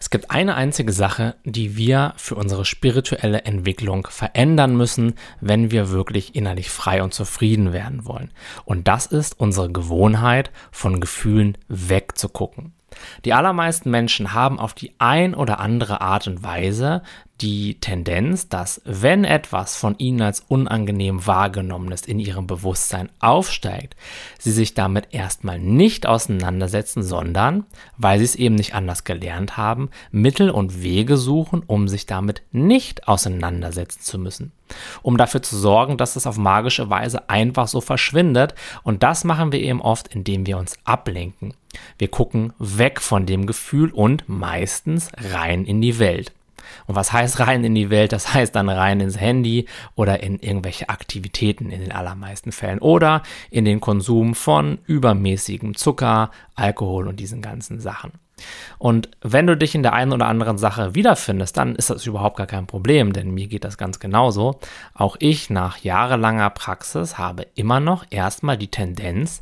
Es gibt eine einzige Sache, die wir für unsere spirituelle Entwicklung verändern müssen, wenn wir wirklich innerlich frei und zufrieden werden wollen. Und das ist unsere Gewohnheit, von Gefühlen wegzugucken. Die allermeisten Menschen haben auf die ein oder andere Art und Weise die Tendenz, dass wenn etwas von ihnen als unangenehm wahrgenommenes in ihrem Bewusstsein aufsteigt, sie sich damit erstmal nicht auseinandersetzen, sondern, weil sie es eben nicht anders gelernt haben, Mittel und Wege suchen, um sich damit nicht auseinandersetzen zu müssen. Um dafür zu sorgen, dass es auf magische Weise einfach so verschwindet. Und das machen wir eben oft, indem wir uns ablenken. Wir gucken weg von dem Gefühl und meistens rein in die Welt. Und was heißt rein in die Welt? Das heißt dann rein ins Handy oder in irgendwelche Aktivitäten in den allermeisten Fällen oder in den Konsum von übermäßigem Zucker, Alkohol und diesen ganzen Sachen. Und wenn du dich in der einen oder anderen Sache wiederfindest, dann ist das überhaupt gar kein Problem, denn mir geht das ganz genauso. Auch ich nach jahrelanger Praxis habe immer noch erstmal die Tendenz,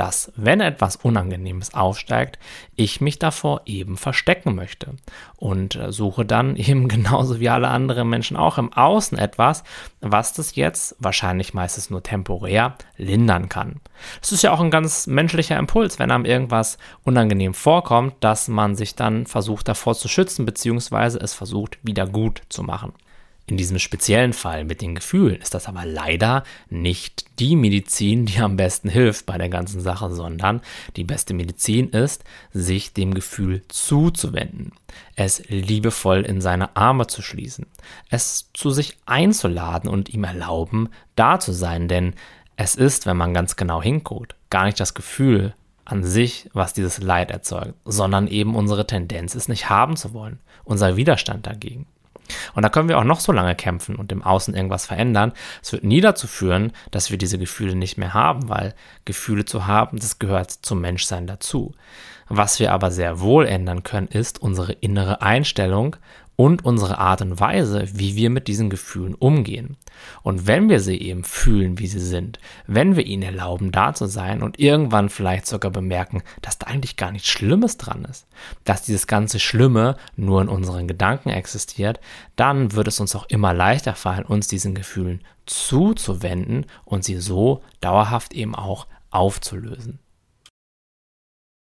dass, wenn etwas Unangenehmes aufsteigt, ich mich davor eben verstecken möchte und äh, suche dann eben genauso wie alle anderen Menschen auch im Außen etwas, was das jetzt wahrscheinlich meistens nur temporär lindern kann. Das ist ja auch ein ganz menschlicher Impuls, wenn einem irgendwas unangenehm vorkommt, dass man sich dann versucht davor zu schützen, beziehungsweise es versucht wieder gut zu machen. In diesem speziellen Fall mit den Gefühlen ist das aber leider nicht die Medizin, die am besten hilft bei der ganzen Sache, sondern die beste Medizin ist, sich dem Gefühl zuzuwenden, es liebevoll in seine Arme zu schließen, es zu sich einzuladen und ihm erlauben, da zu sein, denn es ist, wenn man ganz genau hinguckt, gar nicht das Gefühl an sich, was dieses Leid erzeugt, sondern eben unsere Tendenz, es nicht haben zu wollen, unser Widerstand dagegen. Und da können wir auch noch so lange kämpfen und im Außen irgendwas verändern. Es wird nie dazu führen, dass wir diese Gefühle nicht mehr haben, weil Gefühle zu haben, das gehört zum Menschsein dazu. Was wir aber sehr wohl ändern können, ist unsere innere Einstellung und unsere Art und Weise, wie wir mit diesen Gefühlen umgehen. Und wenn wir sie eben fühlen, wie sie sind, wenn wir ihnen erlauben, da zu sein und irgendwann vielleicht sogar bemerken, dass da eigentlich gar nichts Schlimmes dran ist, dass dieses ganze Schlimme nur in unseren Gedanken existiert, dann wird es uns auch immer leichter fallen, uns diesen Gefühlen zuzuwenden und sie so dauerhaft eben auch aufzulösen.